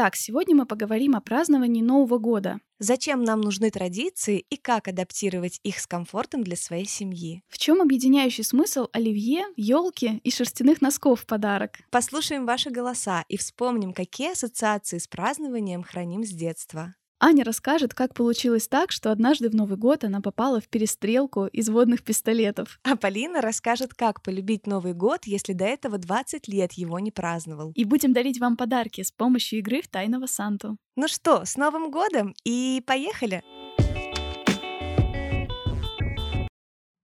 Итак, сегодня мы поговорим о праздновании Нового года. Зачем нам нужны традиции и как адаптировать их с комфортом для своей семьи? В чем объединяющий смысл оливье, елки и шерстяных носков в подарок? Послушаем ваши голоса и вспомним, какие ассоциации с празднованием храним с детства. Аня расскажет, как получилось так, что однажды в Новый год она попала в перестрелку из водных пистолетов. А Полина расскажет, как полюбить Новый год, если до этого 20 лет его не праздновал. И будем дарить вам подарки с помощью игры в Тайного Санту. Ну что, с Новым годом и поехали!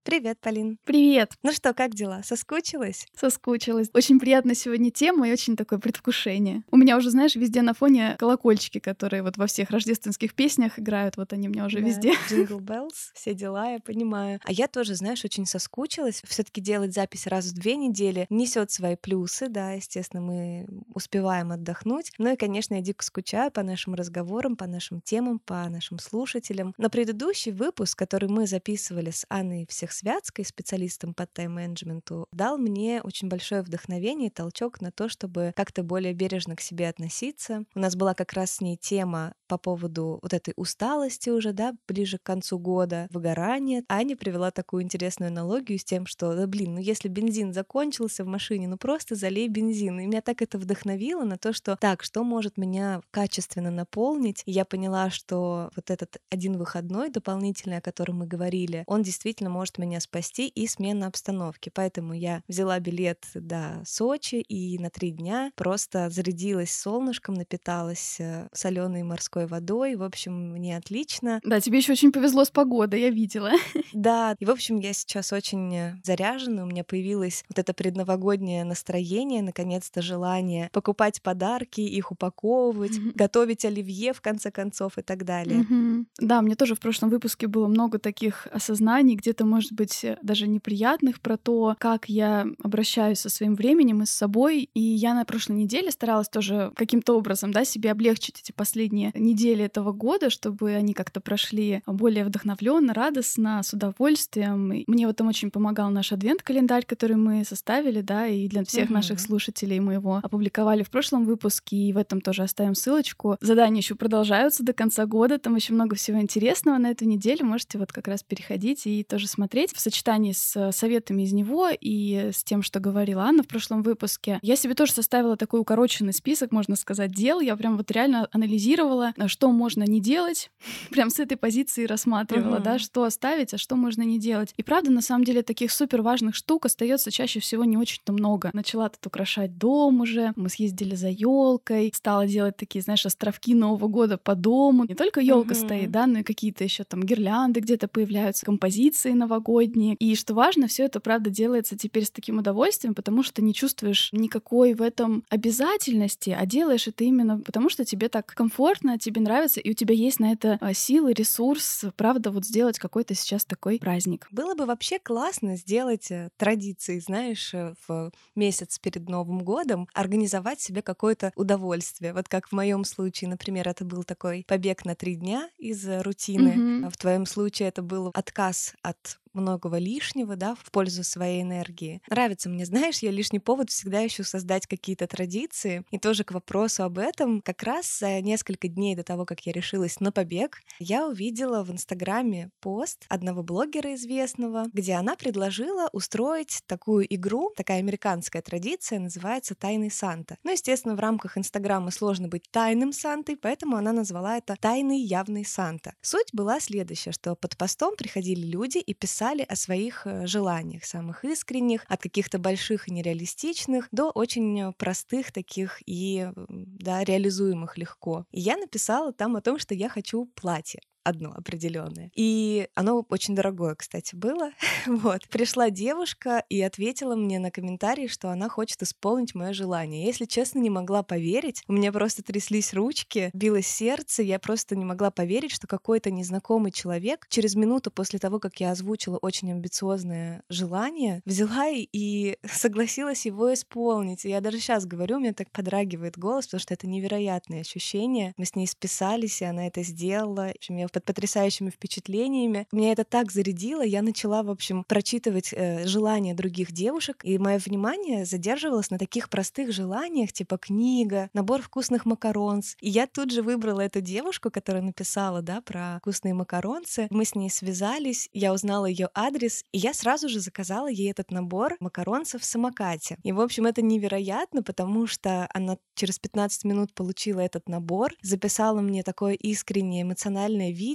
Привет, Полин. Привет. Ну что, как дела? Соскучилась? Соскучилась. Очень приятная сегодня тема и очень такое предвкушение. У меня уже, знаешь, везде на фоне колокольчики, которые вот во всех рождественских песнях играют. Вот они у меня уже Да, везде. Jingle bells, все дела, я понимаю. А я тоже, знаешь, очень соскучилась. все таки делать запись раз в две недели несет свои плюсы, да, естественно, мы успеваем отдохнуть. Ну и, конечно, я дико скучаю по нашим разговорам, по нашим темам, по нашим слушателям. На предыдущий выпуск, который мы записывали с Анной всех Святской, специалистом по тайм-менеджменту, дал мне очень большое вдохновение и толчок на то, чтобы как-то более бережно к себе относиться. У нас была как раз с ней тема по поводу вот этой усталости уже, да, ближе к концу года, выгорания. Аня привела такую интересную аналогию с тем, что, да, блин, ну если бензин закончился в машине, ну просто залей бензин. И меня так это вдохновило на то, что так, что может меня качественно наполнить. И я поняла, что вот этот один выходной дополнительный, о котором мы говорили, он действительно может меня спасти и смена обстановки. Поэтому я взяла билет до Сочи и на три дня просто зарядилась солнышком, напиталась соленой морской водой. В общем, мне отлично. Да, тебе еще очень повезло с погодой, я видела. Да, и в общем, я сейчас очень заряжена, у меня появилось вот это предновогоднее настроение, наконец-то желание покупать подарки, их упаковывать, готовить оливье в конце концов и так далее. Мгм. Да, мне тоже в прошлом выпуске было много таких осознаний, где-то, может быть, э, даже неприятных про то, как я обращаюсь со своим временем и с собой. И я на прошлой неделе старалась тоже каким-то образом, да, себе облегчить эти последние недели этого года, чтобы они как-то прошли более вдохновленно, радостно, с удовольствием. И мне в этом очень помогал наш адвент-календарь, который мы составили, да, и для всех наших Мгм. слушателей мы его опубликовали в прошлом выпуске, и в этом тоже оставим ссылочку. Задания еще продолжаются до конца года, там еще много всего интересного на эту неделю. Можете вот как раз переходить и тоже смотреть в сочетании с советами из него и с тем, что говорила Анна в прошлом выпуске. Я себе тоже составила такой укороченный список, можно сказать, дел. Я прям вот реально анализировала, а, что можно не делать, прям с этой позиции рассматривала, Мгм. да, что оставить, а что можно не делать. И правда, на самом деле, таких супер важных штук остается чаще всего не очень-то много. Начала тут украшать дом уже, мы съездили за елкой, стала делать такие, знаешь, островки Нового года по дому. Не только елка Мгм. стоит, да, но и какие-то еще там гирлянды где-то появляются, композиции новогодние. И что важно, все это, правда, делается теперь с таким удовольствием, потому что не чувствуешь никакой в этом обязательности, а делаешь это именно потому, что тебе так комфортно, тебе нравится, и у тебя есть на это а, силы, ресурс, правда, вот сделать какой-то сейчас такой праздник. Было бы вообще классно сделать э, традиции, знаешь, э, в месяц перед Новым годом, организовать себе какое-то удовольствие. Вот как в моем случае, например, это был такой побег на три дня из э, рутины. А В твоем случае это был отказ от многого лишнего, да, в пользу своей энергии. Нравится мне, знаешь, я лишний повод всегда ищу создать какие-то традиции. И тоже к вопросу об этом, как раз за несколько дней до того, как я решилась на побег, я увидела в Инстаграме пост одного блогера известного, где она предложила устроить такую игру, такая американская традиция, называется «Тайный Санта». Ну, естественно, в рамках Инстаграма сложно быть тайным Сантой, поэтому она назвала это «Тайный явный Санта». Суть была следующая, что под постом приходили люди и писали о своих э, желаниях, самых искренних, от каких-то больших и нереалистичных до очень э, простых таких и, да, реализуемых легко. И я написала там о том, что я хочу платье. Одно определенное. И оно очень дорогое, кстати, было. вот. Пришла девушка и ответила мне на комментарий, что она хочет исполнить мое желание. Если честно, не могла поверить. У меня просто тряслись ручки, билось сердце. Я просто не могла поверить, что какой-то незнакомый человек через минуту после того, как я озвучила очень амбициозное желание, взяла и согласилась его исполнить. Я даже сейчас говорю, у меня так подрагивает голос, потому что это невероятное ощущение. Мы с ней списались, и она это сделала. В общем, я под потрясающими впечатлениями. Меня это так зарядило, я начала, в общем, прочитывать э, желания других девушек, и мое внимание задерживалось на таких простых желаниях, типа книга, набор вкусных макаронс. И я тут же выбрала эту девушку, которая написала, да, про вкусные макаронцы. Мы с ней связались, я узнала ее адрес, и я сразу же заказала ей этот набор макаронцев в самокате. И, в общем, это невероятно, потому что она через 15 минут получила этот набор, записала мне такое искреннее эмоциональное видео.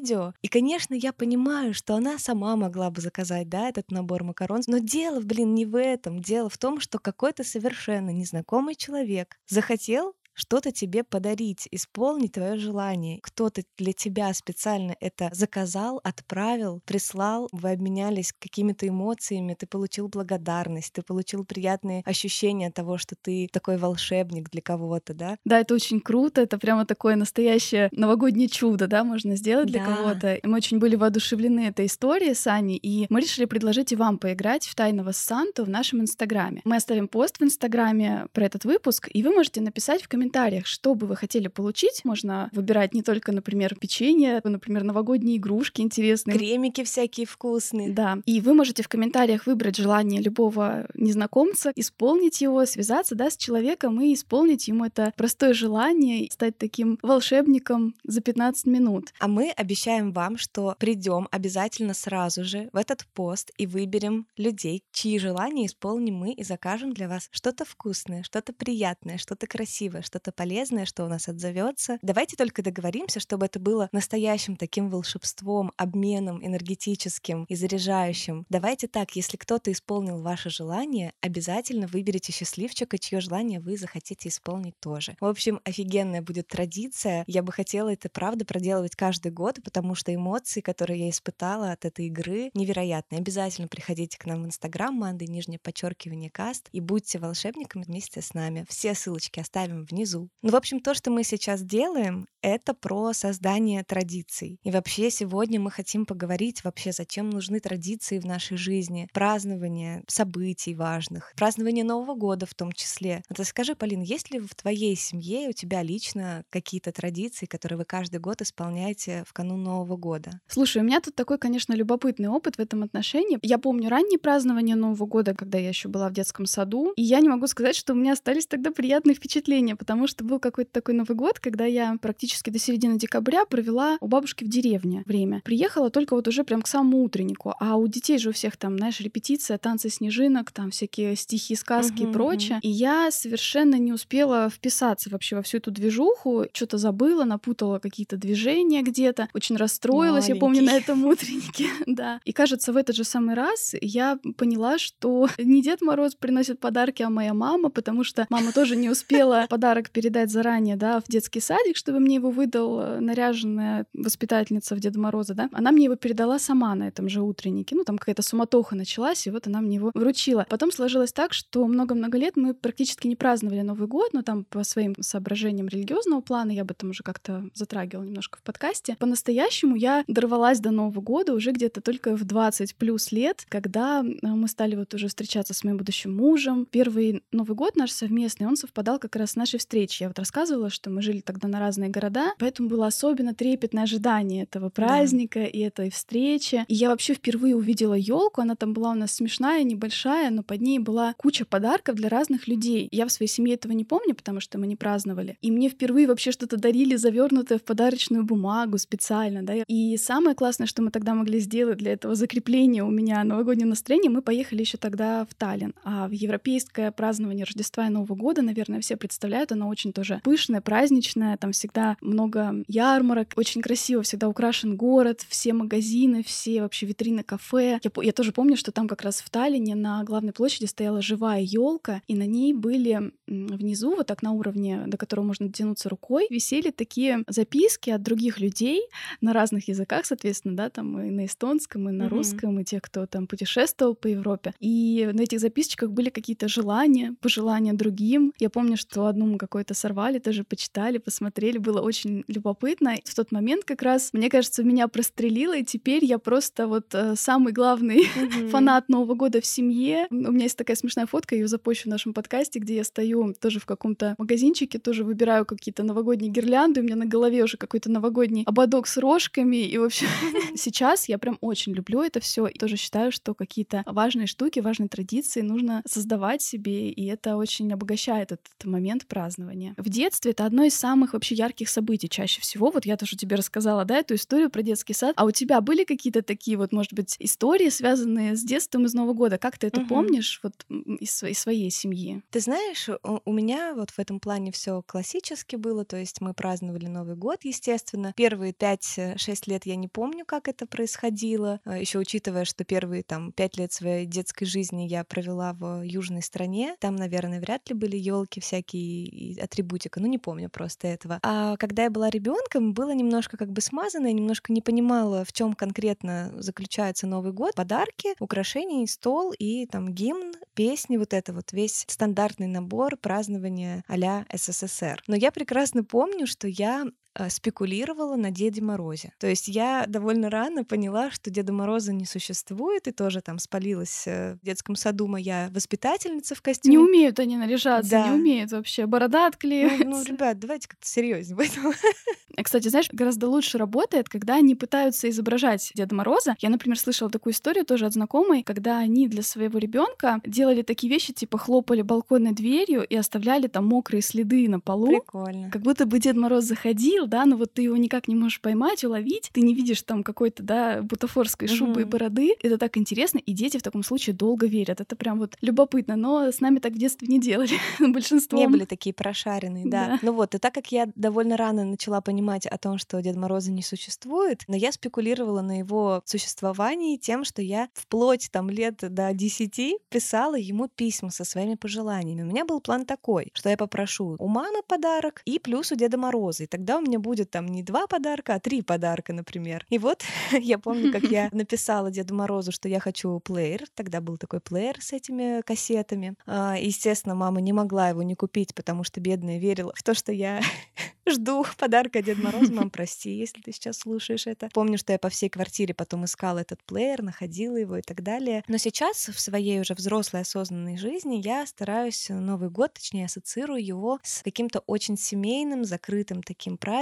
И, конечно, я понимаю, что она сама могла бы заказать, да, этот набор макарон. Но дело, блин, не в этом. Дело в том, что какой-то совершенно незнакомый человек захотел что-то тебе подарить, исполнить твое желание. Кто-то для тебя специально это заказал, отправил, прислал, вы обменялись какими-то эмоциями, ты получил благодарность, ты получил приятные ощущения того, что ты такой волшебник для кого-то, да? Да, это очень круто, это прямо такое настоящее новогоднее чудо, да, можно сделать для да. кого-то. Мы очень были воодушевлены этой историей с Аней, и мы решили предложить и вам поиграть в Тайного Санту в нашем Инстаграме. Мы оставим пост в Инстаграме про этот выпуск, и вы можете написать в комментариях комментариях, что бы вы хотели получить. Можно выбирать не только, например, печенье, например, новогодние игрушки интересные. Кремики всякие вкусные. Да. И вы можете в комментариях выбрать желание любого незнакомца, исполнить его, связаться да, с человеком и исполнить ему это простое желание, стать таким волшебником за 15 минут. А мы обещаем вам, что придем обязательно сразу же в этот пост и выберем людей, чьи желания исполним мы и закажем для вас что-то вкусное, что-то приятное, что-то красивое, что-то полезное, что у нас отзовется. Давайте только договоримся, чтобы это было настоящим таким волшебством, обменом энергетическим и заряжающим. Давайте так, если кто-то исполнил ваше желание, обязательно выберите счастливчика, чье желание вы захотите исполнить тоже. В общем, офигенная будет традиция. Я бы хотела это, правда, проделывать каждый год, потому что эмоции, которые я испытала от этой игры, невероятные. Обязательно приходите к нам в Инстаграм, Манды, нижнее подчеркивание каст, и будьте волшебниками вместе с нами. Все ссылочки оставим внизу внизу. Ну, в общем, то, что мы сейчас делаем, это про создание традиций. И вообще сегодня мы хотим поговорить вообще, зачем нужны традиции в нашей жизни, празднование событий важных, празднование Нового года в том числе. Вот скажи, Полин, есть ли в твоей семье у тебя лично какие-то традиции, которые вы каждый год исполняете в канун Нового года? Слушай, у меня тут такой, конечно, любопытный опыт в этом отношении. Я помню ранние празднования Нового года, когда я еще была в детском саду, и я не могу сказать, что у меня остались тогда приятные впечатления, потому потому что был какой-то такой Новый год, когда я практически до середины декабря провела у бабушки в деревне время. Приехала только вот уже прям к самому утреннику, а у детей же у всех там, знаешь, репетиция, танцы снежинок, там всякие стихи, сказки uh-huh, и прочее. Uh-huh. И я совершенно не успела вписаться вообще во всю эту движуху, что-то забыла, напутала какие-то движения где-то, очень расстроилась, Маленький. я помню, на этом утреннике, да. И кажется, в этот же самый раз я поняла, что не Дед Мороз приносит подарки, а моя мама, потому что мама тоже не успела подарок подарок передать заранее, да, в детский садик, чтобы мне его выдал наряженная воспитательница в Деда Мороза, да, она мне его передала сама на этом же утреннике. Ну, там какая-то суматоха началась, и вот она мне его вручила. Потом сложилось так, что много-много лет мы практически не праздновали Новый год, но там по своим соображениям религиозного плана, я об этом уже как-то затрагивала немножко в подкасте. По-настоящему я дорвалась до Нового года уже где-то только в 20 плюс лет, когда э, мы стали вот уже встречаться с моим будущим мужем. Первый Новый год наш совместный, он совпадал как раз с нашей встреч. Я вот рассказывала, что мы жили тогда на разные города, поэтому было особенно трепетное ожидание этого праздника да. и этой встречи. И я вообще впервые увидела елку. Она там была у нас смешная, небольшая, но под ней была куча подарков для разных людей. Я в своей семье этого не помню, потому что мы не праздновали. И мне впервые вообще что-то дарили, завернутое в подарочную бумагу специально, да. И самое классное, что мы тогда могли сделать для этого закрепления у меня новогоднего настроения, мы поехали еще тогда в Таллин. А в европейское празднование Рождества и Нового года, наверное, все представляют, она очень тоже пышная, праздничная, там всегда много ярмарок, очень красиво всегда украшен город, все магазины, все вообще витрины кафе. Я, я тоже помню, что там как раз в Таллине на главной площади стояла живая елка, и на ней были внизу, вот так на уровне, до которого можно дотянуться рукой, висели такие записки от других людей на разных языках, соответственно, да, там и на эстонском, и на mm-hmm. русском, и те, кто там путешествовал по Европе. И на этих записочках были какие-то желания, пожелания другим. Я помню, что одну мы какое-то сорвали, тоже почитали, посмотрели, было очень любопытно. В тот момент как раз, мне кажется, меня прострелило, и теперь я просто вот э, самый главный mm-hmm. фанат Нового года в семье. У меня есть такая смешная фотка, ее запущу в нашем подкасте, где я стою тоже в каком-то магазинчике, тоже выбираю какие-то новогодние гирлянды, у меня на голове уже какой-то новогодний ободок с рожками, и вообще сейчас я прям очень люблю это все и тоже считаю, что какие-то важные штуки, важные традиции нужно создавать себе, и это очень обогащает этот момент празднования. В детстве это одно из самых вообще ярких событий чаще всего. Вот я тоже тебе рассказала, да, эту историю про детский сад. А у тебя были какие-то такие вот, может быть, истории, связанные с детством из Нового года? Как ты это угу. помнишь вот из, своей, из своей семьи? Ты знаешь, у меня вот в этом плане все классически было, то есть мы праздновали Новый год, естественно. Первые 5-6 лет я не помню, как это происходило, а, еще учитывая, что первые там 5 лет своей детской жизни я провела в южной стране. Там, наверное, вряд ли были елки всякие атрибутика, ну не помню просто этого. А когда я была ребенком, было немножко как бы смазано, я немножко не понимала, в чем конкретно заключается Новый год. Подарки, украшения, стол и там гимн, песни, вот это вот весь стандартный набор празднования а-ля СССР. Но я прекрасно помню, что я спекулировала на Деде Морозе. То есть я довольно рано поняла, что Деда Мороза не существует, и тоже там спалилась э, в детском саду моя воспитательница в костюме. Не умеют они наряжаться, да. не умеют вообще. Борода отклеивается. Ну, ну ребят, давайте как-то серьезнее в этом. Кстати, знаешь, гораздо лучше работает, когда они пытаются изображать Деда Мороза. Я, например, слышала такую историю тоже от знакомой, когда они для своего ребенка делали такие вещи, типа хлопали балконной дверью и оставляли там мокрые следы на полу. Прикольно. Как будто бы Дед Мороз заходил, ходил, да, но вот ты его никак не можешь поймать, уловить, ты не видишь там какой-то, да, бутафорской шубы mm-hmm. и бороды. Это так интересно, и дети в таком случае долго верят. Это прям вот любопытно, но с нами так в детстве не делали. Большинство. Не были такие прошаренные, да. да. Ну вот, и так как я довольно рано начала понимать о том, что Дед Мороза не существует, но я спекулировала на его существовании тем, что я вплоть там лет до 10 писала ему письма со своими пожеланиями. У меня был план такой, что я попрошу у мамы подарок и плюс у Деда Мороза. И тогда у меня будет там не два подарка, а три подарка, например. И вот я помню, как я написала Деду Морозу, что я хочу плеер. Тогда был такой плеер с этими кассетами. А, естественно, мама не могла его не купить, потому что бедная верила в то, что я жду подарка Дед Мороз. Мам, прости, если ты сейчас слушаешь это. Помню, что я по всей квартире потом искала этот плеер, находила его и так далее. Но сейчас в своей уже взрослой осознанной жизни я стараюсь Новый год, точнее, ассоциирую его с каким-то очень семейным, закрытым таким праздником,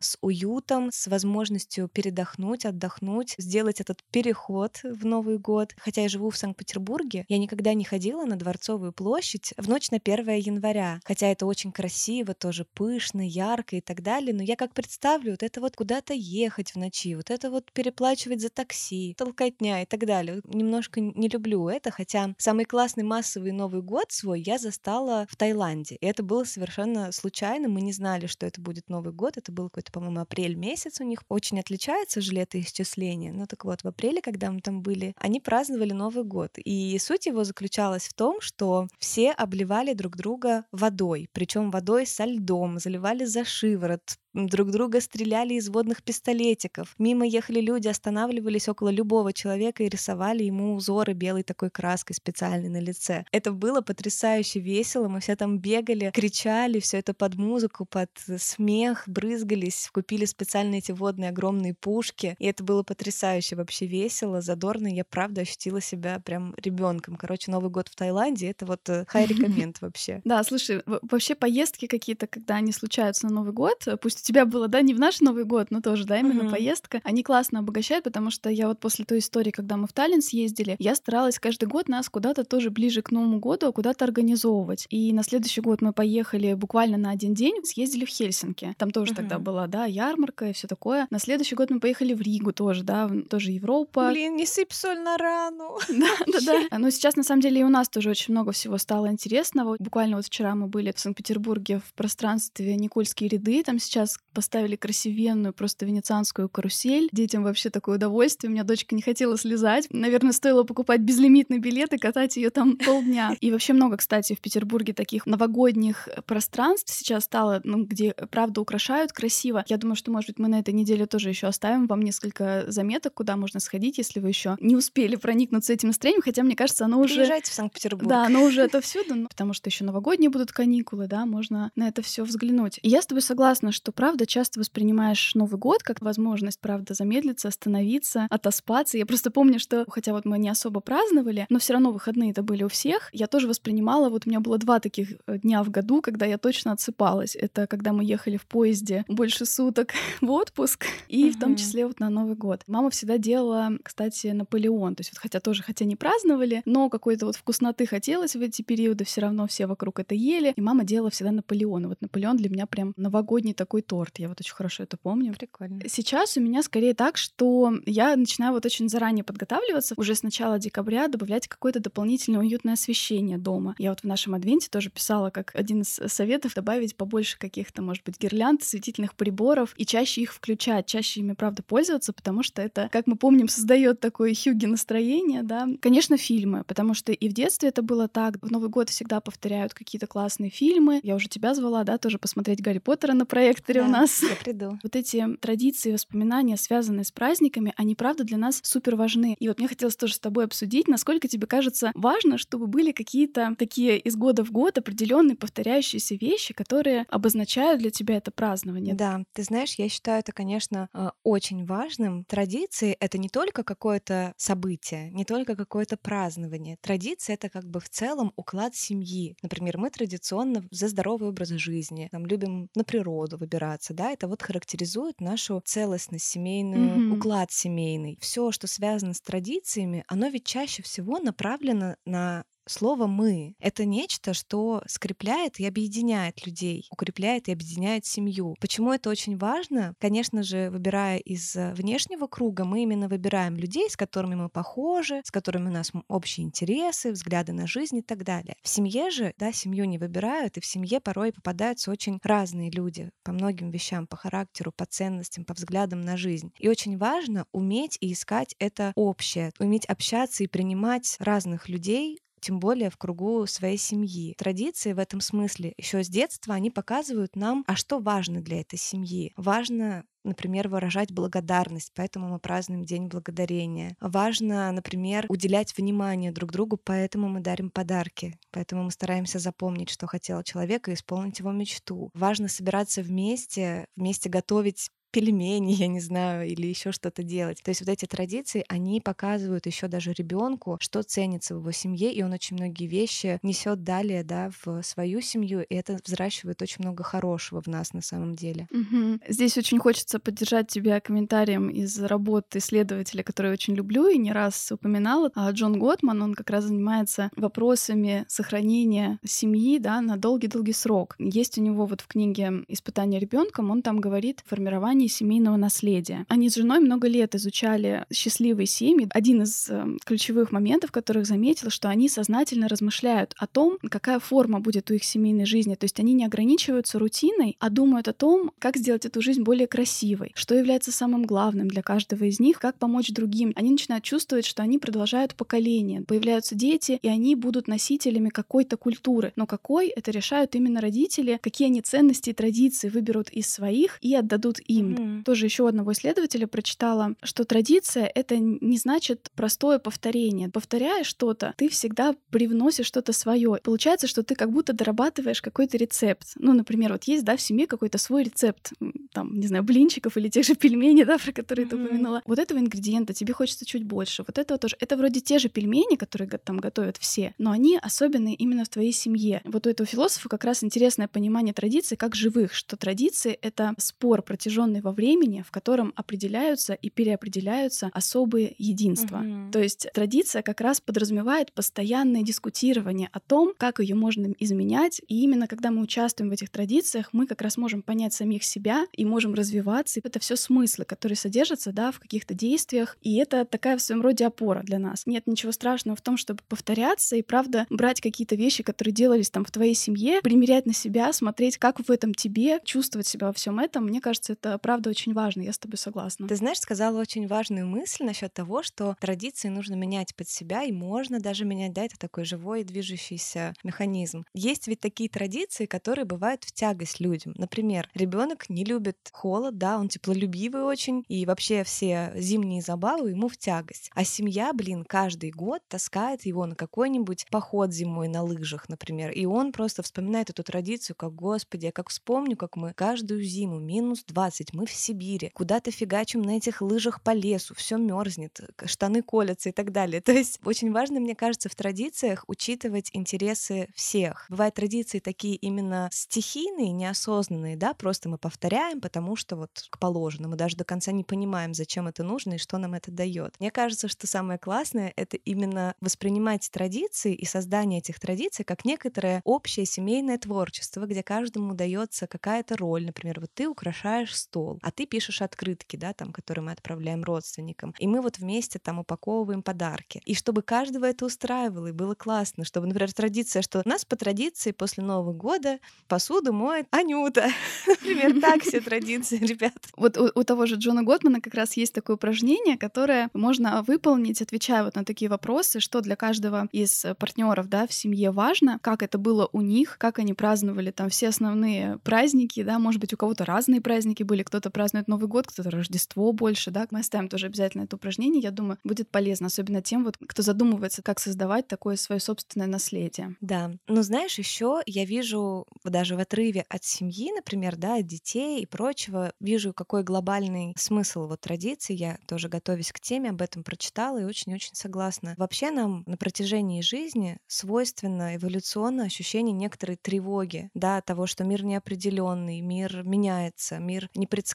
с уютом, с возможностью передохнуть, отдохнуть, сделать этот переход в Новый год. Хотя я живу в Санкт-Петербурге, я никогда не ходила на Дворцовую площадь в ночь на 1 января. Хотя это очень красиво, тоже пышно, ярко и так далее. Но я как представлю, вот это вот куда-то ехать в ночи, вот это вот переплачивать за такси, толкотня и так далее. Немножко не люблю это, хотя самый классный массовый Новый год свой я застала в Таиланде. И это было совершенно случайно. Мы не знали, что это будет Новый год. Это был какой-то, по-моему, апрель месяц у них. Очень отличается же летоисчисление. Ну так вот, в апреле, когда мы там были, они праздновали Новый год. И суть его заключалась в том, что все обливали друг друга водой, причем водой со льдом, заливали за шиворот, друг друга стреляли из водных пистолетиков. Мимо ехали люди, останавливались около любого человека и рисовали ему узоры белой такой краской специальной на лице. Это было потрясающе весело, мы все там бегали, кричали, все это под музыку, под смех, брызгались, купили специальные эти водные огромные пушки, и это было потрясающе вообще весело, задорно, я правда ощутила себя прям ребенком. Короче, Новый год в Таиланде — это вот хай э, рекоменд вообще. Да, слушай, вообще поездки какие-то, когда они случаются на Новый год, пусть есть у тебя было, да, не в наш Новый год, но тоже, да, именно uh-huh. поездка. Они классно обогащают, потому что я вот после той истории, когда мы в Таллин съездили, я старалась каждый год нас куда-то тоже ближе к Новому году куда-то организовывать. И на следующий год мы поехали буквально на один день, съездили в Хельсинки. Там тоже uh-huh. тогда была, да, ярмарка и все такое. На следующий год мы поехали в Ригу тоже, да, тоже Европа. Блин, не сыпь соль на рану. Да, да, да. Но сейчас, на самом деле, и у нас тоже очень много всего стало интересного. Буквально вот вчера мы были в Санкт-Петербурге в пространстве Никольские ряды. Там сейчас поставили красивенную просто венецианскую карусель. Детям вообще такое удовольствие. У меня дочка не хотела слезать. Наверное, стоило покупать безлимитный билет и катать ее там полдня. И вообще много, кстати, в Петербурге таких новогодних пространств сейчас стало, ну, где правда украшают красиво. Я думаю, что, может быть, мы на этой неделе тоже еще оставим вам несколько заметок, куда можно сходить, если вы еще не успели проникнуться этим настроением, хотя мне кажется, оно уже... Приезжайте в Санкт-Петербург. Да, оно уже это всюду, ну, потому что еще новогодние будут каникулы, да, можно на это все взглянуть. И я с тобой согласна, что, правда, часто воспринимаешь Новый год как возможность, правда, замедлиться, остановиться, отоспаться. Я просто помню, что, хотя вот мы не особо праздновали, но все равно выходные это были у всех, я тоже воспринимала, вот у меня было два таких э, дня в году, когда я точно отсыпалась. Это когда мы ехали в поезде больше суток в отпуск, и в том числе вот на Новый год. Мама всегда делала, кстати, Наполеон. То есть вот хотя тоже, хотя не праздновали, но какой-то вот вкусноты хотелось в эти периоды, все равно все вокруг это ели. И мама делала всегда Наполеон. И вот Наполеон для меня прям новогодний такой торт. Я вот очень хорошо это помню. Прикольно. Сейчас у меня скорее так, что я начинаю вот очень заранее подготавливаться, уже с начала декабря добавлять какое-то дополнительное уютное освещение дома. Я вот в нашем адвенте тоже писала, как один из советов добавить побольше каких-то, может быть, гирлянд, светительных приборов и чаще их включать, чаще ими, правда, пользоваться, потому что это, как мы помним, создает такое хюги настроение, да. Конечно, фильмы, потому что и в детстве это было так. В Новый год всегда повторяют какие-то классные фильмы. Я уже тебя звала, да, тоже посмотреть Гарри Поттера на проекторе да, у нас. Я приду. Вот эти традиции, воспоминания, связанные с праздниками, они, правда, для нас супер важны. И вот мне хотелось тоже с тобой обсудить, насколько тебе кажется важно, чтобы были какие-то такие из года в год определенные повторяющиеся вещи, которые обозначают для тебя это празднование. Да, ты знаешь, я считаю это, конечно, э, очень важным. Традиции — это не только какое-то событие, не только какое-то празднование. Традиция — это как бы в целом уклад семьи. Например, мы традиционно за здоровый образ жизни, там, любим на природу выбираться, да, это вот характеризует нашу целостность семейную, mm-hmm. уклад семейный. Все, что связано с традициями, оно ведь чаще всего направлено на слово «мы» — это нечто, что скрепляет и объединяет людей, укрепляет и объединяет семью. Почему это очень важно? Конечно же, выбирая из э, внешнего круга, мы именно выбираем людей, с которыми мы похожи, с которыми у нас общие интересы, взгляды на жизнь и так далее. В семье же, да, семью не выбирают, и в семье порой попадаются очень разные люди по многим вещам, по характеру, по ценностям, по взглядам на жизнь. И очень важно уметь и искать это общее, уметь общаться и принимать разных людей тем более в кругу своей семьи. Традиции в этом смысле еще с детства они показывают нам, а что важно для этой семьи. Важно например, выражать благодарность, поэтому мы празднуем День Благодарения. Важно, например, уделять внимание друг другу, поэтому мы дарим подарки, поэтому мы стараемся запомнить, что хотел человек, и исполнить его мечту. Важно собираться вместе, вместе готовить пельмени, я не знаю, или еще что-то делать. То есть вот эти традиции, они показывают еще даже ребенку, что ценится в его семье, и он очень многие вещи несет далее, да, в свою семью, и это взращивает очень много хорошего в нас на самом деле. Угу. Здесь очень хочется поддержать тебя комментарием из работы исследователя, который я очень люблю и не раз упоминала. А Джон Готман, он как раз занимается вопросами сохранения семьи, да, на долгий-долгий срок. Есть у него вот в книге «Испытание ребенком», он там говорит формирование формировании семейного наследия. Они с женой много лет изучали счастливые семьи. Один из э, ключевых моментов, которых заметила, что они сознательно размышляют о том, какая форма будет у их семейной жизни. То есть они не ограничиваются рутиной, а думают о том, как сделать эту жизнь более красивой, что является самым главным для каждого из них, как помочь другим. Они начинают чувствовать, что они продолжают поколение. Появляются дети, и они будут носителями какой-то культуры. Но какой, это решают именно родители, какие они ценности и традиции выберут из своих и отдадут им. Mm-hmm. Тоже еще одного исследователя прочитала, что традиция — это не значит простое повторение. Повторяя что-то, ты всегда привносишь что-то свое. Получается, что ты как будто дорабатываешь какой-то рецепт. Ну, например, вот есть, да, в семье какой-то свой рецепт, там, не знаю, блинчиков или тех же пельменей, да, про которые mm-hmm. ты упомянула. Вот этого ингредиента тебе хочется чуть больше. Вот этого тоже. Это вроде те же пельмени, которые там готовят все, но они особенные именно в твоей семье. Вот у этого философа как раз интересное понимание традиций как живых, что традиции — это спор, протяженный во времени, в котором определяются и переопределяются особые единства. Mm-hmm. То есть традиция как раз подразумевает постоянное дискутирование о том, как ее можно изменять, и именно когда мы участвуем в этих традициях, мы как раз можем понять самих себя и можем развиваться. И это все смыслы, которые содержатся да, в каких-то действиях, и это такая в своем роде опора для нас. Нет ничего страшного в том, чтобы повторяться и, правда, брать какие-то вещи, которые делались там в твоей семье, примерять на себя, смотреть, как в этом тебе, чувствовать себя во всем этом. Мне кажется, это правда очень важно. Я с тобой согласна. Ты знаешь, сказала очень важную мысль насчет того, что традиции нужно менять под себя, и можно даже менять, да, это такой живой движущийся механизм. Есть ведь такие традиции, которые бывают в тягость людям. Например, ребенок не любит холод, да, он теплолюбивый очень, и вообще все зимние забавы ему в тягость. А семья, блин, каждый год таскает его на какой-нибудь поход зимой на лыжах, например, и он просто вспоминает эту традицию, как, господи, я как вспомню, как мы каждую зиму, минус 20, мы в Сибири, куда-то фигачим на этих лыжах по лесу, все мерзнет, штаны колятся и так далее. То есть очень важно, мне кажется, в традициях учитывать интересы всех. Бывают традиции такие именно стихийные, неосознанные, да, просто мы повторяем, потому что вот положено, мы даже до конца не понимаем, зачем это нужно и что нам это дает. Мне кажется, что самое классное — это именно воспринимать традиции и создание этих традиций как некоторое общее семейное творчество, где каждому дается какая-то роль. Например, вот ты украшаешь стол, а ты пишешь открытки, да, там, которые мы отправляем родственникам. И мы вот вместе там упаковываем подарки. И чтобы каждого это устраивало и было классно, чтобы, например, традиция, что у нас по традиции после Нового года посуду моет Анюта. Например, так все традиции, ребят. Вот у, у того же Джона Готмана как раз есть такое упражнение, которое можно выполнить, отвечая вот на такие вопросы, что для каждого из партнеров да, в семье важно, как это было у них, как они праздновали там все основные праздники, да, может быть, у кого-то разные праздники были, кто-то празднует Новый год, кто-то Рождество больше, да. Мы оставим тоже обязательно это упражнение, я думаю, будет полезно, особенно тем, вот, кто задумывается, как создавать такое свое собственное наследие. Да, но знаешь, еще я вижу даже в отрыве от семьи, например, да, от детей и прочего, вижу, какой глобальный смысл вот традиции. Я тоже, готовясь к теме, об этом прочитала и очень-очень согласна. Вообще нам на протяжении жизни свойственно эволюционно ощущение некоторой тревоги, да, того, что мир неопределенный, мир меняется, мир непредсказуемый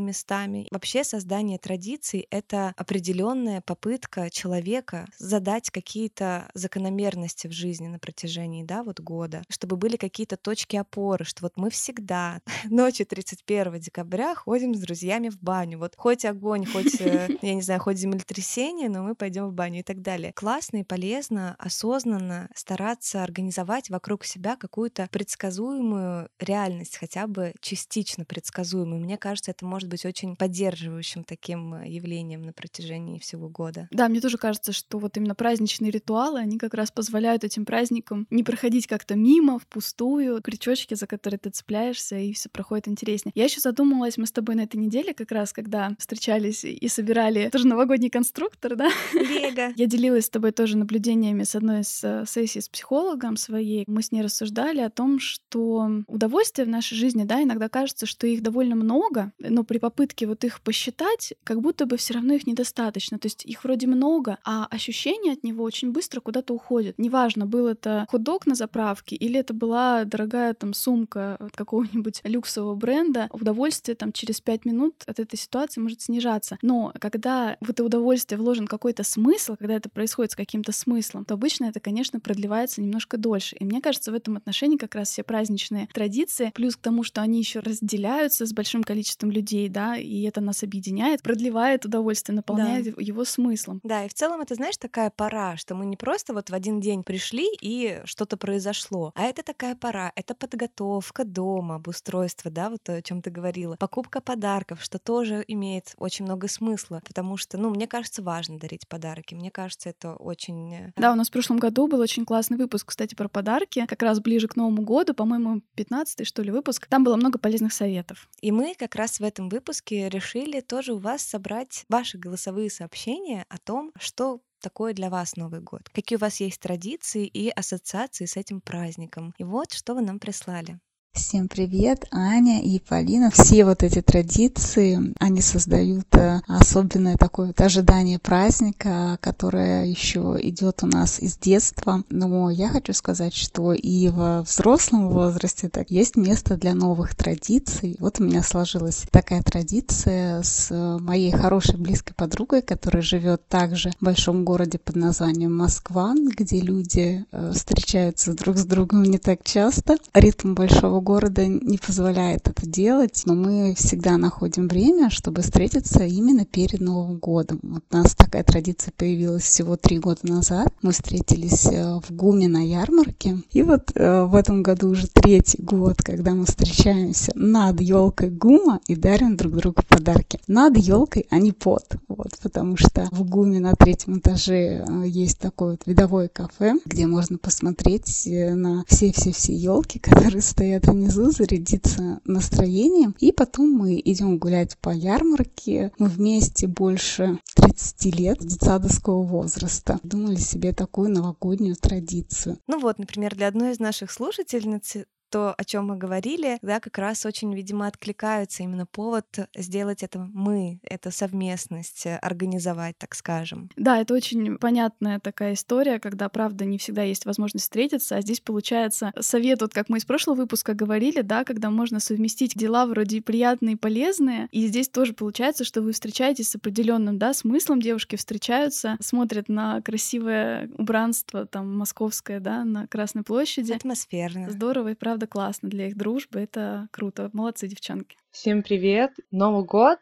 местами. Вообще создание традиций — это определенная попытка человека задать какие-то закономерности в жизни на протяжении, да, вот года, чтобы были какие-то точки опоры, что вот мы всегда ночью 31 декабря ходим с друзьями в баню. Вот хоть огонь, хоть, э, я не знаю, хоть землетрясение, но мы пойдем в баню и так далее. Классно и полезно, осознанно стараться организовать вокруг себя какую-то предсказуемую реальность, хотя бы частично предсказуемую. Мне кажется, это может быть очень поддерживающим таким э, явлением на протяжении всего года. Да, мне тоже кажется, что вот именно праздничные ритуалы, они как раз позволяют этим праздникам не проходить как-то мимо, впустую, крючочки, за которые ты цепляешься, и все проходит интереснее. Я еще задумалась, мы с тобой на этой неделе как раз, когда встречались и собирали тоже новогодний конструктор, да? Лего. Я делилась с тобой тоже наблюдениями с одной из э, сессий с психологом своей. Мы с ней рассуждали о том, что удовольствия в нашей жизни, да, иногда кажется, что их довольно много, но при попытке вот их посчитать, как будто бы все равно их недостаточно. То есть их вроде много, а ощущение от него очень быстро куда-то уходит. Неважно, был это хот-дог на заправке или это была дорогая там сумка от какого-нибудь люксового бренда, удовольствие там через пять минут от этой ситуации может снижаться. Но когда в это удовольствие вложен какой-то смысл, когда это происходит с каким-то смыслом, то обычно это, конечно, продлевается немножко дольше. И мне кажется, в этом отношении как раз все праздничные традиции, плюс к тому, что они еще разделяются с большим количеством людей, да, и это нас объединяет, продлевает удовольствие, наполняет да. его смыслом. Да, и в целом это, знаешь, такая пора, что мы не просто вот в один день пришли и что-то произошло, а это такая пора, это подготовка дома, обустройство, да, вот о чем ты говорила, покупка подарков, что тоже имеет очень много смысла, потому что, ну, мне кажется, важно дарить подарки, мне кажется, это очень... Э, да, у нас в прошлом году был очень классный выпуск, кстати, про подарки, как раз ближе к Новому году, по-моему, 15 что ли, выпуск. Там было много полезных советов. И мы как как раз в этом выпуске решили тоже у вас собрать ваши голосовые сообщения о том, что такое для вас Новый год, какие у вас есть традиции и ассоциации с этим праздником. И вот что вы нам прислали. Всем привет, Аня и Полина. Все вот эти традиции, они создают э, особенное такое вот ожидание праздника, которое еще идет у нас из детства. Но я хочу сказать, что и во взрослом возрасте так есть место для новых традиций. Вот у меня сложилась такая традиция с моей хорошей близкой подругой, которая живет также в большом городе под названием Москва, где люди э, встречаются друг с другом не так часто. Ритм большого города не позволяет это делать, но мы всегда находим время, чтобы встретиться именно перед Новым годом. Вот у нас такая традиция появилась всего три года назад. Мы встретились э, в ГУМе на ярмарке. И вот э, в этом году уже третий год, когда мы встречаемся над елкой ГУМа и дарим друг другу подарки. Над елкой, а не под. Вот, потому что в ГУМе на третьем этаже э, есть такое вот видовое кафе, где можно посмотреть на все-все-все елки, которые стоят внизу, зарядиться настроением. И потом мы идем гулять по ярмарке. Мы вместе больше 30 лет детсадовского возраста. Думали себе такую новогоднюю традицию. Ну вот, например, для одной из наших слушательниц то, о чем мы говорили, да, как раз очень, видимо, откликаются именно повод сделать это мы, это совместность, э, организовать, так скажем. Да, это очень понятная такая история, когда, правда, не всегда есть возможность встретиться, а здесь получается совет, вот как мы из прошлого выпуска говорили, да, когда можно совместить дела вроде приятные и полезные, и здесь тоже получается, что вы встречаетесь с определенным, да, смыслом, девушки встречаются, смотрят на красивое убранство, там, московское, да, на Красной площади. Атмосферно. Здорово и правда правда классно для их дружбы. Это круто. Молодцы, девчонки. Всем привет! Новый год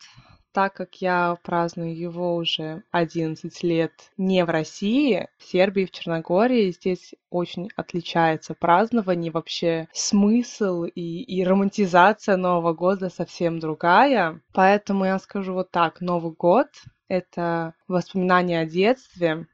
так как я праздную его уже 11 лет не в России, в Сербии, в Черногории, здесь очень отличается празднование, вообще смысл и, и романтизация Нового года совсем другая. Поэтому я скажу вот так, Новый год — это воспоминания о детстве,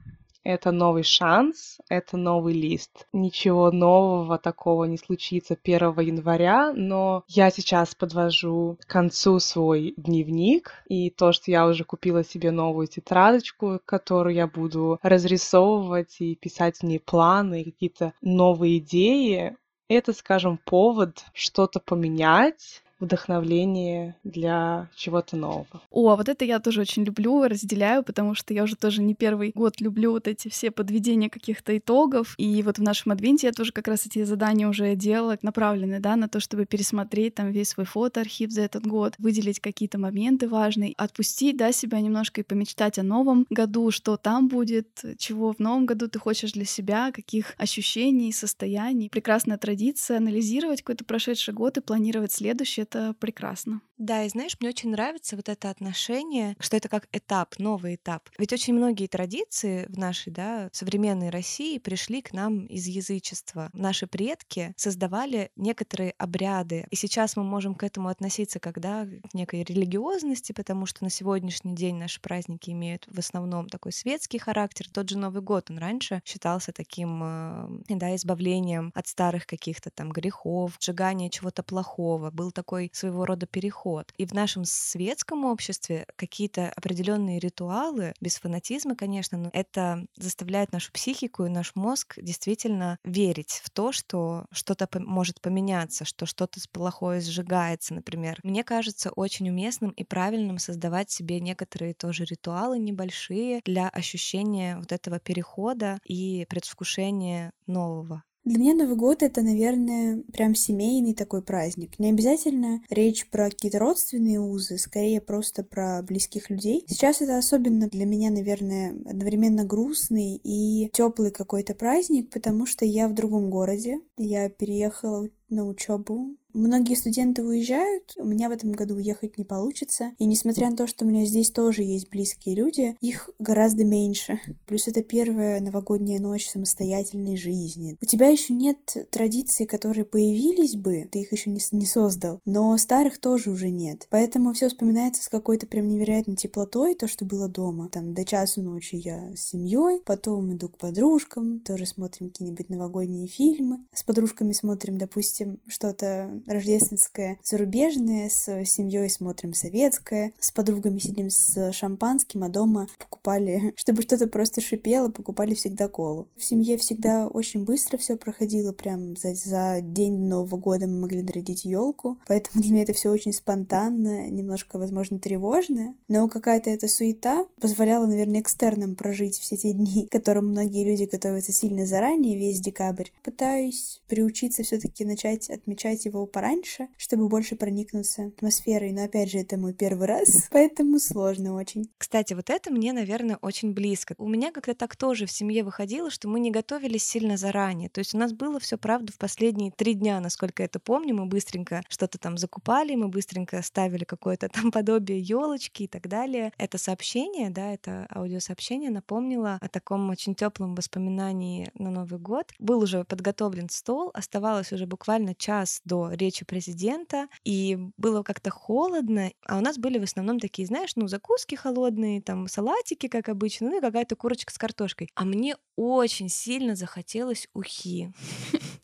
это новый шанс, это новый лист. Ничего нового такого не случится 1 января, но я сейчас подвожу к концу свой дневник, и то, что я уже купила себе новую тетрадочку, которую я буду разрисовывать и писать в ней планы, какие-то новые идеи, это, скажем, повод что-то поменять, вдохновление для чего-то нового. О, а вот это я тоже очень люблю, разделяю, потому что я уже тоже не первый год люблю вот эти все подведения каких-то итогов. И вот в нашем адвенте я тоже как раз эти задания уже делала, направленные, да, на то, чтобы пересмотреть там весь свой фотоархив за этот год, выделить какие-то моменты важные, отпустить, да, себя немножко и помечтать о новом году, что там будет, чего в новом году ты хочешь для себя, каких ощущений, состояний. Прекрасная традиция анализировать какой-то прошедший год и планировать следующий это прекрасно. Да, и знаешь, мне очень нравится вот это отношение, что это как этап, новый этап. Ведь очень многие традиции в нашей, да, современной России пришли к нам из язычества. Наши предки создавали некоторые обряды, и сейчас мы можем к этому относиться когда к некой религиозности, потому что на сегодняшний день наши праздники имеют в основном такой светский характер. Тот же Новый год, он раньше считался таким, э, да, избавлением от старых каких-то там грехов, сжигания чего-то плохого. Был такой своего рода переход подход. И в нашем светском обществе какие-то определенные ритуалы, без фанатизма, конечно, но это заставляет нашу психику и наш мозг действительно верить в то, что что-то может поменяться, что что-то плохое сжигается, например. Мне кажется очень уместным и правильным создавать себе некоторые тоже ритуалы небольшие для ощущения вот этого перехода и предвкушения нового. Для меня Новый год это, наверное, прям семейный такой праздник. Не обязательно речь про какие-то родственные узы, скорее просто про близких людей. Сейчас это особенно для меня, наверное, одновременно грустный и теплый какой-то праздник, потому что я в другом городе. Я переехала на учебу Многие студенты уезжают, у меня в этом году уехать не получится. И несмотря на то, что у меня здесь тоже есть близкие люди, их гораздо меньше. Плюс это первая новогодняя ночь самостоятельной жизни. У тебя еще нет традиций, которые появились бы, ты их еще не, не создал, но старых тоже уже нет. Поэтому все вспоминается с какой-то прям невероятной теплотой, то, что было дома. Там до часу ночи я с семьей, потом иду к подружкам, тоже смотрим какие-нибудь новогодние фильмы. С подружками смотрим, допустим, что-то рождественское зарубежное, с семьей смотрим советское, с подругами сидим с шампанским, а дома покупали, чтобы что-то просто шипело, покупали всегда колу. В семье всегда очень быстро все проходило, прям за, за день Нового года мы могли нарядить елку, поэтому для меня это все очень спонтанно, немножко, возможно, тревожно, но какая-то эта суета позволяла, наверное, экстерном прожить все те дни, к которым многие люди готовятся сильно заранее, весь декабрь. Пытаюсь приучиться все-таки начать отмечать его пораньше, чтобы больше проникнуться атмосферой, но опять же, это мой первый раз, поэтому сложно очень. Кстати, вот это мне, наверное, очень близко. У меня как-то так тоже в семье выходило, что мы не готовились сильно заранее. То есть у нас было все правда в последние три дня, насколько я это помню, мы быстренько что-то там закупали, мы быстренько ставили какое-то там подобие елочки и так далее. Это сообщение, да, это аудиосообщение напомнило о таком очень теплом воспоминании на Новый год. Был уже подготовлен стол, оставалось уже буквально час до речи президента, и было как-то холодно, а у нас были в основном такие, знаешь, ну, закуски холодные, там, салатики, как обычно, ну и какая-то курочка с картошкой. А мне очень сильно захотелось ухи.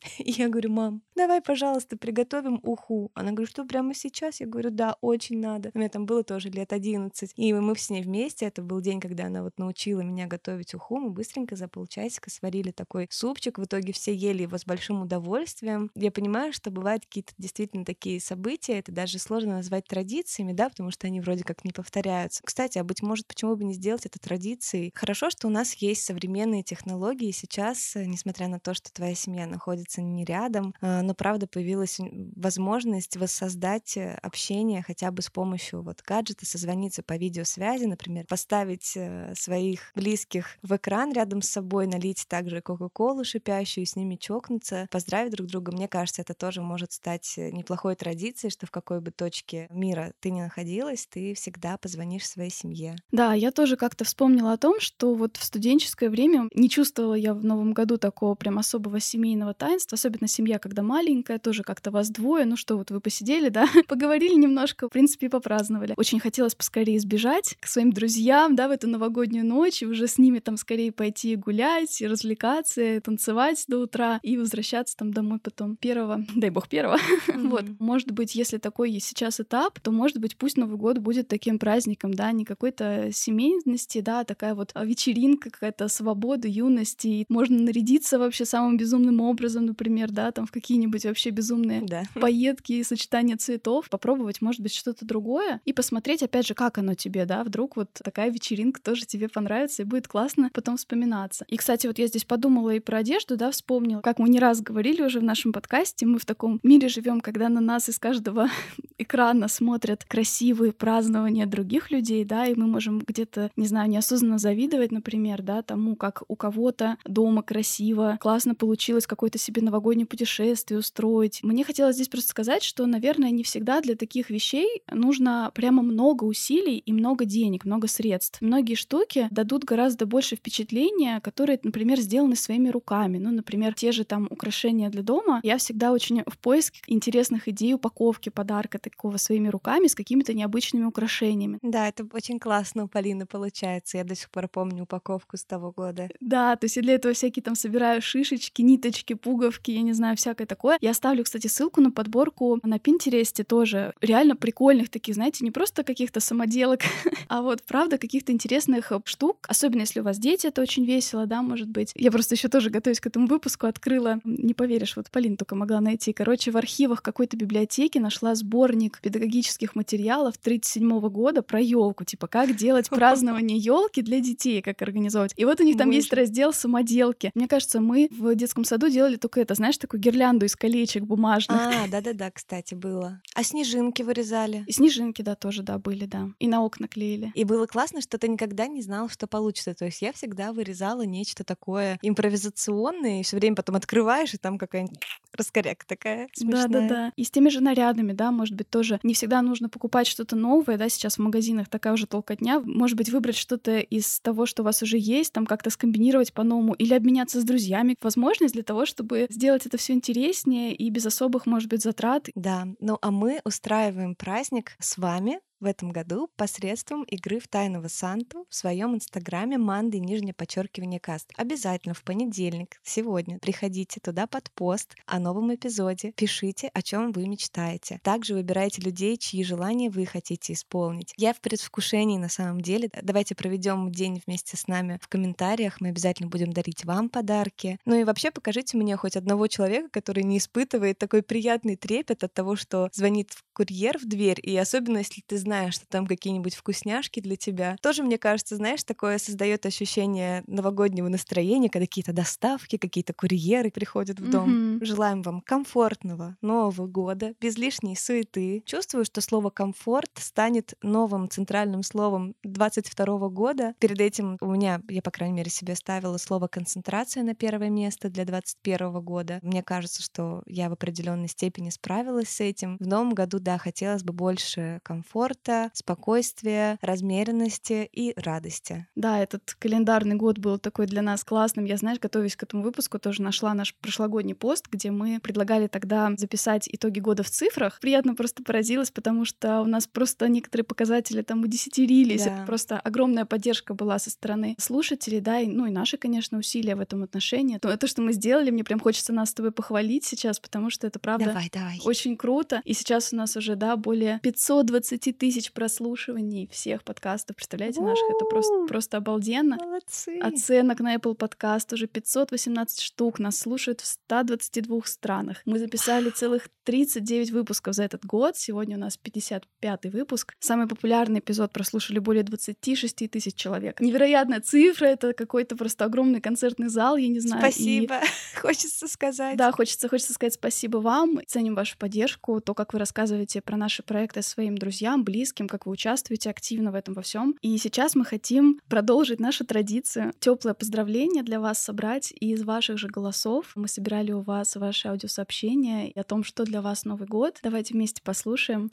я говорю, мам, давай, пожалуйста, приготовим уху. Она говорит, что прямо сейчас? Я говорю, да, очень надо. У меня там было тоже лет 11. И мы с ней вместе, это был день, когда она вот научила меня готовить уху. Мы быстренько за полчасика сварили такой супчик. В итоге все ели его с большим удовольствием. Я понимаю, что бывают какие-то действительно такие события, это даже сложно назвать традициями, да, потому что они вроде как не повторяются. Кстати, а быть может, почему бы не сделать это традицией? Хорошо, что у нас есть современные технологии сейчас, несмотря на то, что твоя семья находится не рядом, а, но правда появилась возможность воссоздать э, общение хотя бы с помощью вот гаджета, созвониться по видеосвязи, например, поставить э, своих близких в экран рядом с собой, налить также кока-колу шипящую, с ними чокнуться, поздравить друг друга. Мне кажется, это тоже может стать э, неплохой традицией, что в какой бы точке мира ты не находилась, ты всегда позвонишь своей семье. Да, я тоже как-то вспомнила о том, что вот в студенческое время не чувствовала я в Новом году такого прям особого семейного таинства, особенно семья, когда маленькая, тоже как-то вас двое, ну что, вот вы посидели, да, поговорили немножко, в принципе, попраздновали. Очень хотелось поскорее сбежать к своим друзьям, да, в эту новогоднюю ночь, и уже с ними там скорее пойти гулять, развлекаться, танцевать до утра и возвращаться там домой потом первого, дай бог первого. вот, может быть, если такой есть сейчас этап, то, может быть, пусть Новый год будет таким праздником, да, не какой-то семейности, да, а такая вот вечеринка, какая-то свобода, юность, и можно нарядиться вообще самым безумным образом, например, да, там в какие-нибудь вообще безумные да. поетки и сочетания цветов, попробовать, может быть, что-то другое и посмотреть, опять же, как оно тебе, да, вдруг вот такая вечеринка тоже тебе понравится и будет классно потом вспоминаться. И, кстати, вот я здесь подумала и про одежду, да, вспомнила, как мы не раз говорили уже в нашем подкасте, мы в таком мире живем, когда на нас из каждого экрана смотрят красивые празднования других людей, да, и мы можем где-то, не знаю, неосознанно завидовать, например, да, тому, как у кого-то дома красиво, классно получилось какой-то себе новогоднее путешествие устроить. Мне хотелось здесь просто сказать, что, наверное, не всегда для таких вещей нужно прямо много усилий и много денег, много средств. Многие штуки дадут гораздо больше впечатления, которые, например, сделаны своими руками. Ну, например, те же там украшения для дома. Я всегда очень в поиске интересных идей упаковки подарка такого своими руками с какими-то необычными украшениями. Да, это очень классно у Полины получается. Я до сих пор помню упаковку с того года. Да, то есть я для этого всякие там собираю шишечки, ниточки, пуговки, я не знаю, всякое такое. Я оставлю, кстати, ссылку на подборку на Пинтересте тоже. Реально прикольных таких, знаете, не просто каких-то самоделок, а вот, правда, каких-то интересных штук. Особенно, если у вас дети, это очень весело, да, может быть. Я просто еще тоже готовюсь к этому выпуску, открыла, не поверишь, вот Полин только могла найти. Короче, в архивах какой-то библиотеки нашла сборник педагогических материалов 37 года про елку, типа как делать празднование елки для детей, как организовать. И вот у них там есть раздел самоделки. Мне кажется, мы в детском саду делали только это, знаешь, такую гирлянду из колечек бумажных. А, да-да-да, кстати, было. А снежинки вырезали? И снежинки, да, тоже, да, были, да. И на окна клеили. И было классно, что ты никогда не знал, что получится. То есть я всегда вырезала нечто такое импровизационное, и все время потом открываешь, и там какая-нибудь раскоряка такая Да-да-да. И с теми же нарядами, да, может быть, тоже не всегда нужно покупать что-то новое, да, сейчас в магазинах такая уже толкотня. Может быть, выбрать что-то из того, что у вас уже есть, там как-то скомбинировать по-новому или обменяться с друзьями. Возможность для того, чтобы сделать это все интереснее и без особых, может быть, затрат. Да, ну а мы устраиваем праздник с вами, в этом году посредством игры в Тайного Санту в своем инстаграме Манды нижнее подчеркивание каст. Обязательно в понедельник, сегодня, приходите туда под пост о новом эпизоде, пишите, о чем вы мечтаете. Также выбирайте людей, чьи желания вы хотите исполнить. Я в предвкушении на самом деле. Давайте проведем день вместе с нами в комментариях. Мы обязательно будем дарить вам подарки. Ну и вообще покажите мне хоть одного человека, который не испытывает такой приятный трепет от того, что звонит курьер в дверь, и особенно если ты знаешь, что там какие-нибудь вкусняшки для тебя. Тоже, мне кажется, знаешь, такое создает ощущение новогоднего настроения, когда какие-то доставки, какие-то курьеры приходят в дом. Mm-hmm. Желаем вам комфортного Нового года, без лишней суеты. Чувствую, что слово комфорт станет новым центральным словом 22 года. Перед этим у меня, я, по крайней мере, себе ставила слово концентрация на первое место для 21 года. Мне кажется, что я в определенной степени справилась с этим. В новом году да, хотелось бы больше комфорта, спокойствия, размеренности и радости. Да, этот календарный год был такой для нас классным. Я, знаешь, готовясь к этому выпуску, тоже нашла наш прошлогодний пост, где мы предлагали тогда записать итоги года в цифрах. Приятно просто поразилась, потому что у нас просто некоторые показатели там удесятерились. Да. Это просто огромная поддержка была со стороны слушателей, да, и, ну и наши, конечно, усилия в этом отношении. То, то, что мы сделали, мне прям хочется нас с тобой похвалить сейчас, потому что это правда давай, давай. очень круто. И сейчас у нас уже, да, более 520 тысяч прослушиваний всех подкастов. Представляете, наших? Это просто, просто обалденно. Молодцы. Оценок на Apple Podcast уже 518 штук. Нас слушают в 122 странах. Мы записали целых 39 выпусков за этот год. Сегодня у нас 55 выпуск. Самый популярный эпизод прослушали более 26 тысяч человек. Невероятная цифра. Это какой-то просто огромный концертный зал, я не знаю. Спасибо. И... Хочется сказать. Да, хочется, хочется сказать спасибо вам. Ценим вашу поддержку, то, как вы рассказываете про наши проекты своим друзьям, близким, как вы участвуете активно в этом во всем. И сейчас мы хотим продолжить нашу традицию. Теплое поздравление для вас собрать из ваших же голосов. Мы собирали у вас ваши аудиосообщения о том, что для вас Новый год. Давайте вместе послушаем.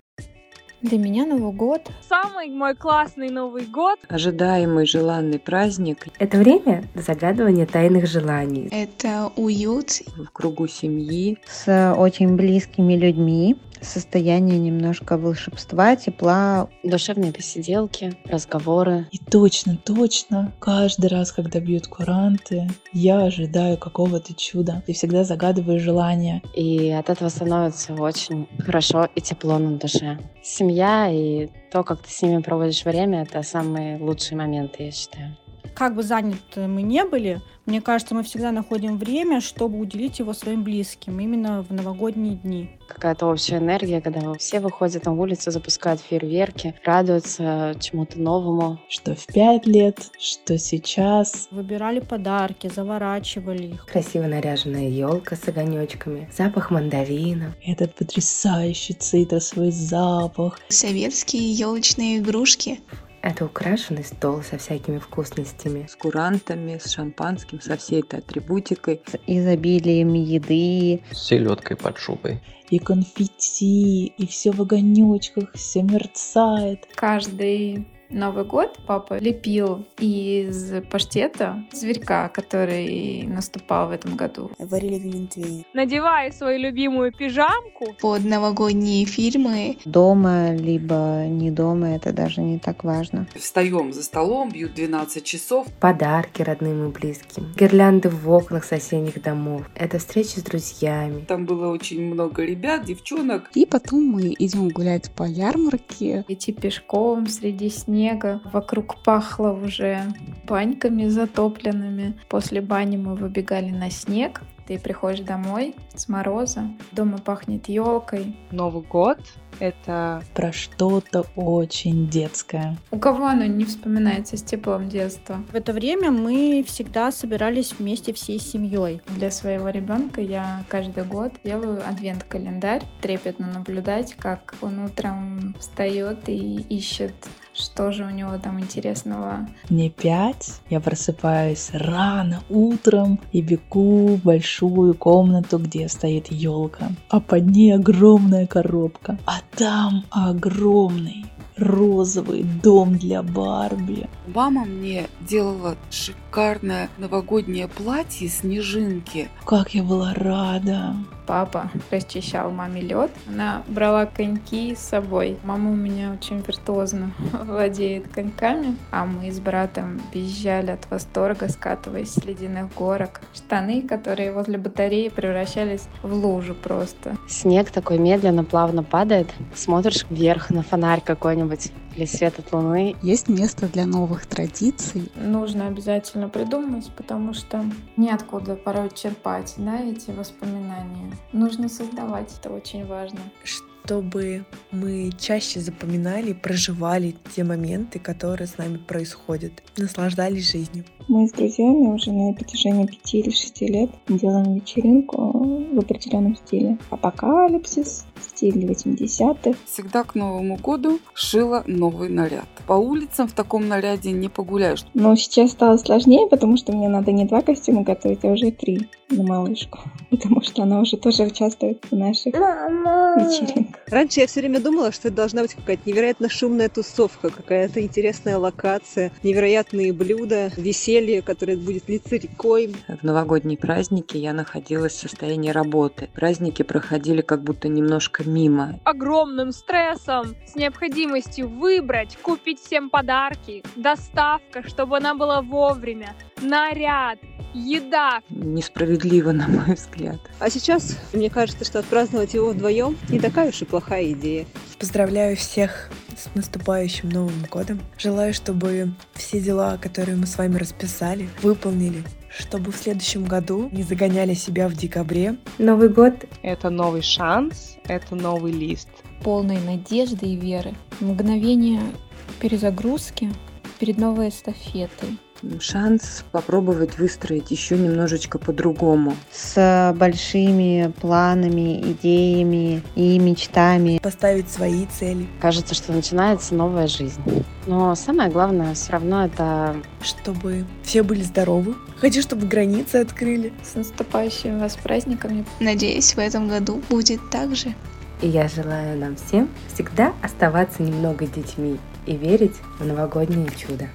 Для меня Новый год. Самый мой классный Новый год. Ожидаемый желанный праздник. Это время загадывания тайных желаний. Это уют. В кругу семьи. С очень близкими людьми состояние немножко волшебства, тепла. Душевные посиделки, разговоры. И точно, точно, каждый раз, когда бьют куранты, я ожидаю какого-то чуда. И всегда загадываю желание. И от этого становится очень хорошо и тепло на душе. Семья и то, как ты с ними проводишь время, это самые лучшие моменты, я считаю. Как бы заняты мы не были, мне кажется, мы всегда находим время, чтобы уделить его своим близким, именно в новогодние дни. Какая-то общая энергия, когда все выходят на улицу, запускают фейерверки, радуются чему-то новому. Что в пять лет, что сейчас. Выбирали подарки, заворачивали их. Красиво наряженная елка с огонечками, запах мандарина. Этот потрясающий цитрусовый запах. Советские елочные игрушки. Это украшенный стол со всякими вкусностями. С курантами, с шампанским, со всей этой атрибутикой. С изобилием еды. С селедкой под шубой. И конфетти, и все в огонечках, все мерцает. Каждый Новый год папа лепил из паштета зверька, который наступал в этом году. Варили глинтвейн. Надевая свою любимую пижамку. Под новогодние фильмы. Дома, либо не дома, это даже не так важно. Встаем за столом, бьют 12 часов. Подарки родным и близким. Гирлянды в окнах соседних домов. Это встречи с друзьями. Там было очень много ребят, девчонок. И потом мы идем гулять по ярмарке. Идти пешком среди снега снега. Вокруг пахло уже баньками затопленными. После бани мы выбегали на снег. Ты приходишь домой с мороза, дома пахнет елкой. Новый год это про что-то очень детское. У кого оно не вспоминается с теплом детства? В это время мы всегда собирались вместе всей семьей. Для своего ребенка я каждый год делаю адвент-календарь. Трепетно наблюдать, как он утром встает и ищет что же у него там интересного? Мне пять, я просыпаюсь рано утром и бегу в большую комнату, где стоит елка, а под ней огромная коробка, а там огромный розовый дом для Барби. Мама мне делала шикарное новогоднее платье снежинки. Как я была рада. Папа расчищал маме лед. Она брала коньки с собой. Мама у меня очень виртуозно владеет коньками, а мы с братом визжали от восторга, скатываясь с ледяных горок. Штаны, которые возле батареи превращались в лужу просто. Снег такой медленно, плавно падает. Смотришь вверх на фонарь какой-нибудь или свет от луны. Есть место для новых традиций. Нужно обязательно придумать, потому что неоткуда порой черпать да, эти воспоминания. Нужно создавать, это очень важно чтобы мы чаще запоминали, проживали те моменты, которые с нами происходят, наслаждались жизнью. Мы с друзьями уже на протяжении пяти или шести лет делаем вечеринку в определенном стиле. Апокалипсис, стиль 80-х. Всегда к Новому году шила новый наряд. По улицам в таком наряде не погуляешь. Но сейчас стало сложнее, потому что мне надо не два костюма готовить, а уже три на малышку. Потому что она уже тоже участвует в наших вечеринках. Раньше я все время думала, что это должна быть какая-то невероятно шумная тусовка, какая-то интересная локация, невероятные блюда, веселье, которое будет литься рекой. В новогодние праздники я находилась в состоянии работы. Праздники проходили как будто немножко мимо. Огромным стрессом, с необходимостью выбрать, купить всем подарки, доставка, чтобы она была вовремя, наряд, еда. Несправедливо, на мой взгляд. А сейчас мне кажется, что отпраздновать его вдвоем не такая уж и плохая идея. Поздравляю всех с наступающим Новым годом. Желаю, чтобы все дела, которые мы с вами расписали, выполнили чтобы в следующем году не загоняли себя в декабре. Новый год — это новый шанс, это новый лист. Полной надежды и веры. Мгновение перезагрузки перед новой эстафетой шанс попробовать выстроить еще немножечко по-другому. С большими планами, идеями и мечтами. Поставить свои цели. Кажется, что начинается новая жизнь. Но самое главное все равно это... Чтобы все были здоровы. Хочу, чтобы границы открыли. С наступающими вас праздниками. Надеюсь, в этом году будет так же. И я желаю нам всем всегда оставаться немного детьми и верить в новогоднее чудо.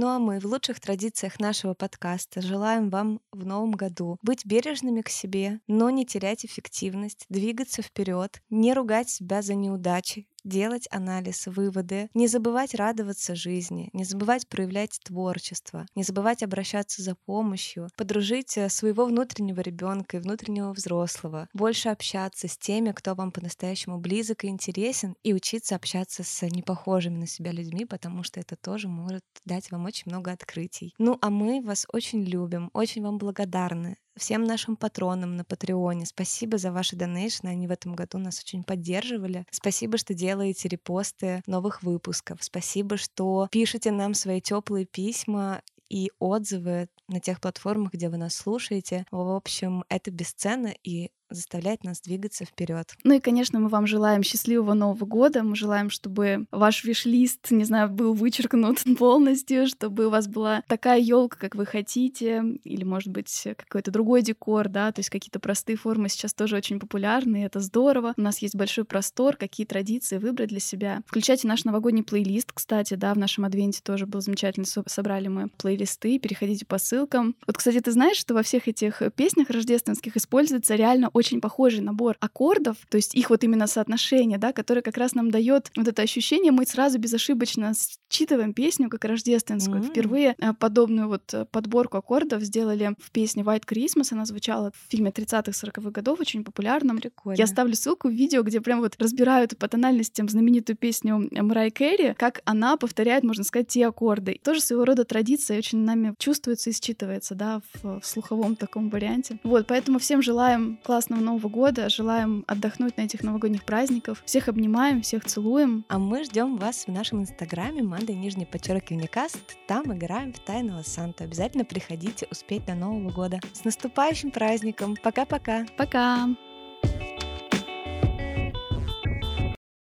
Ну а мы в лучших традициях нашего подкаста желаем вам в новом году быть бережными к себе, но не терять эффективность, двигаться вперед, не ругать себя за неудачи, делать анализ, выводы, не забывать радоваться жизни, не забывать проявлять творчество, не забывать обращаться за помощью, подружить э, своего внутреннего ребенка и внутреннего взрослого, больше общаться с теми, кто вам по-настоящему близок и интересен, и учиться общаться с непохожими на себя людьми, потому что это тоже может дать вам очень много открытий. Ну а мы вас очень любим, очень вам благодарны всем нашим патронам на Патреоне. Спасибо за ваши донейшны, они в этом году нас очень поддерживали. Спасибо, что делаете репосты новых выпусков. Спасибо, что пишете нам свои теплые письма и отзывы на тех платформах, где вы нас слушаете. В общем, это бесценно, и заставляет нас двигаться вперед. Ну и, конечно, мы вам желаем счастливого Нового года. Мы желаем, чтобы ваш виш-лист, не знаю, был вычеркнут полностью, чтобы у вас была такая елка, как вы хотите, или, может быть, какой-то другой декор, да, то есть какие-то простые формы сейчас тоже очень популярны, и это здорово. У нас есть большой простор, какие традиции выбрать для себя. Включайте наш новогодний плейлист, кстати, да, в нашем адвенте тоже был замечательный, собрали мы плейлисты, переходите по ссылкам. Вот, кстати, ты знаешь, что во всех этих песнях рождественских используется реально очень похожий набор аккордов, то есть их вот именно соотношение, да, которое как раз нам дает вот это ощущение, мы сразу безошибочно считываем песню как рождественскую. Mm-hmm. Впервые э, подобную вот э, подборку аккордов сделали в песне White Christmas, она звучала в фильме 30-40-х годов, очень популярном. Прикольно. Я ставлю ссылку в видео, где прям вот разбирают по тональностям знаменитую песню Мрай Керри, как она повторяет, можно сказать, те аккорды. Тоже своего рода традиция очень нами чувствуется и считывается, да, в, в слуховом таком варианте. Вот, поэтому всем желаем классного классного Нового года. Желаем отдохнуть на этих новогодних праздников. Всех обнимаем, всех целуем. А мы ждем вас в нашем инстаграме Манда нижний подчеркивание каст. Там играем в Тайного Санту. Обязательно приходите успеть до Нового года. С наступающим праздником. Пока-пока. Пока.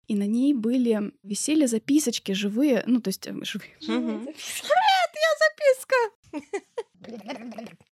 И на ней были висели записочки живые, ну то есть живые. Привет, я записка.